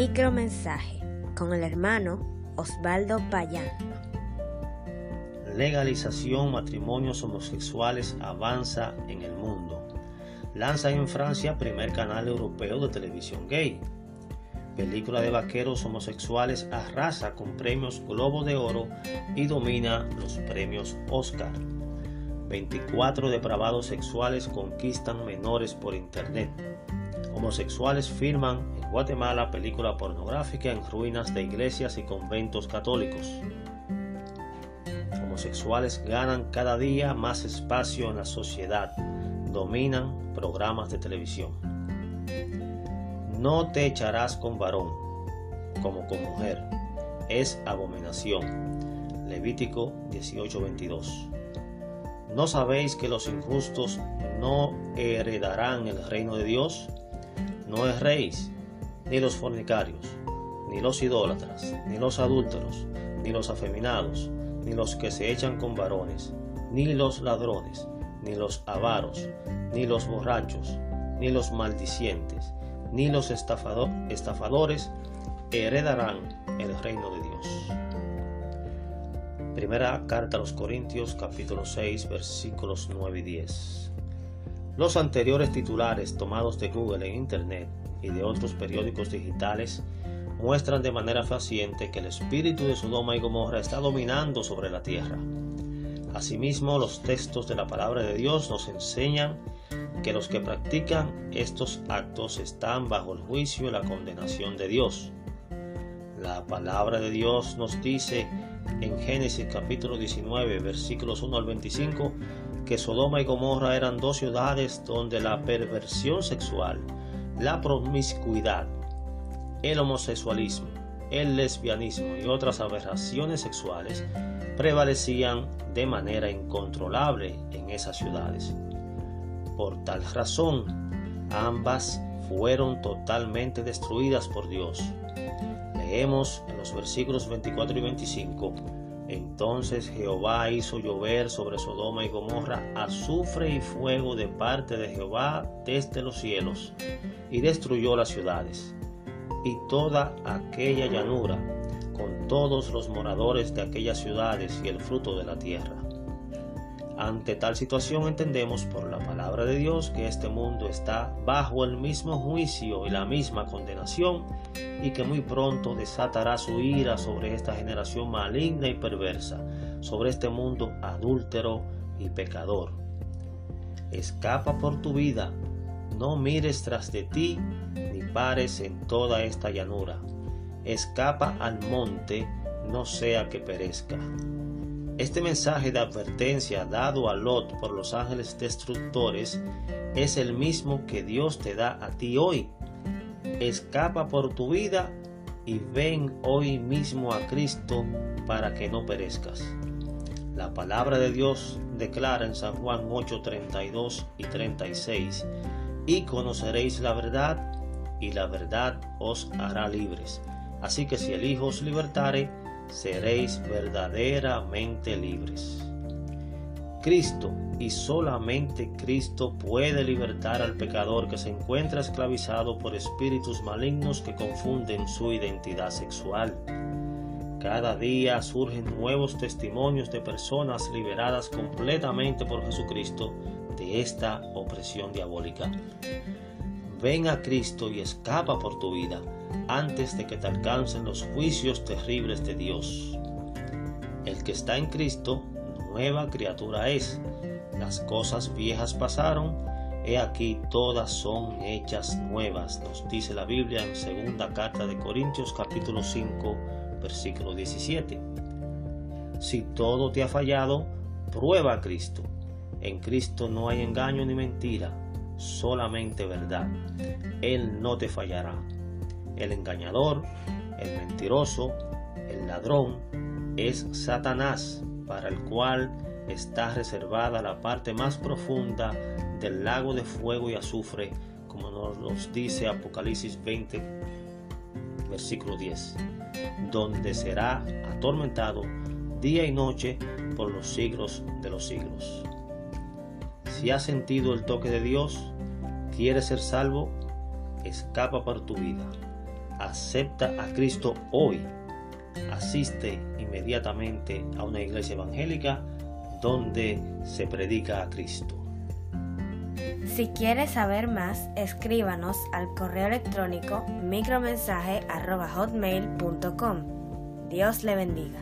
Micromensaje con el hermano Osvaldo Payán. Legalización matrimonios homosexuales avanza en el mundo. Lanza en Francia primer canal europeo de televisión gay. Película de vaqueros homosexuales arrasa con premios Globo de Oro y domina los premios Oscar. 24 depravados sexuales conquistan menores por internet. Homosexuales firman Guatemala película pornográfica en ruinas de iglesias y conventos católicos. Homosexuales ganan cada día más espacio en la sociedad, dominan programas de televisión. No te echarás con varón, como con mujer, es abominación. Levítico 18:22. ¿No sabéis que los injustos no heredarán el reino de Dios? No erréis, ni los fornicarios, ni los idólatras, ni los adúlteros, ni los afeminados, ni los que se echan con varones, ni los ladrones, ni los avaros, ni los borrachos, ni los maldicientes, ni los estafadores heredarán el reino de Dios. Primera carta a los Corintios capítulo 6 versículos 9 y 10. Los anteriores titulares tomados de Google en Internet y de otros periódicos digitales muestran de manera fehaciente que el espíritu de Sodoma y Gomorra está dominando sobre la tierra. Asimismo, los textos de la palabra de Dios nos enseñan que los que practican estos actos están bajo el juicio y la condenación de Dios. La palabra de Dios nos dice en Génesis capítulo 19 versículos 1 al 25 que Sodoma y Gomorra eran dos ciudades donde la perversión sexual, la promiscuidad, el homosexualismo, el lesbianismo y otras aberraciones sexuales prevalecían de manera incontrolable en esas ciudades. Por tal razón, ambas fueron totalmente destruidas por Dios Leemos en los versículos 24 y 25. Entonces Jehová hizo llover sobre Sodoma y Gomorra azufre y fuego de parte de Jehová desde los cielos, y destruyó las ciudades, y toda aquella llanura, con todos los moradores de aquellas ciudades y el fruto de la tierra. Ante tal situación entendemos por la palabra de Dios que este mundo está bajo el mismo juicio y la misma condenación y que muy pronto desatará su ira sobre esta generación maligna y perversa, sobre este mundo adúltero y pecador. Escapa por tu vida, no mires tras de ti ni pares en toda esta llanura. Escapa al monte, no sea que perezca. Este mensaje de advertencia dado a Lot por los ángeles destructores es el mismo que Dios te da a ti hoy. Escapa por tu vida y ven hoy mismo a Cristo para que no perezcas. La palabra de Dios declara en San Juan 8, 32 y 36, y conoceréis la verdad, y la verdad os hará libres. Así que si el Hijo os libertare, seréis verdaderamente libres. Cristo y solamente Cristo puede libertar al pecador que se encuentra esclavizado por espíritus malignos que confunden su identidad sexual. Cada día surgen nuevos testimonios de personas liberadas completamente por Jesucristo de esta opresión diabólica. Ven a Cristo y escapa por tu vida antes de que te alcancen los juicios terribles de Dios. El que está en Cristo, nueva criatura es. Las cosas viejas pasaron, he aquí todas son hechas nuevas, nos dice la Biblia en segunda carta de Corintios capítulo 5, versículo 17. Si todo te ha fallado, prueba a Cristo. En Cristo no hay engaño ni mentira, solamente verdad. Él no te fallará el engañador, el mentiroso, el ladrón, es Satanás, para el cual está reservada la parte más profunda del lago de fuego y azufre, como nos dice Apocalipsis 20, versículo 10, donde será atormentado día y noche por los siglos de los siglos. Si has sentido el toque de Dios, quieres ser salvo, escapa por tu vida acepta a Cristo hoy, asiste inmediatamente a una iglesia evangélica donde se predica a Cristo. Si quieres saber más, escríbanos al correo electrónico micromensaje.hotmail.com. Dios le bendiga.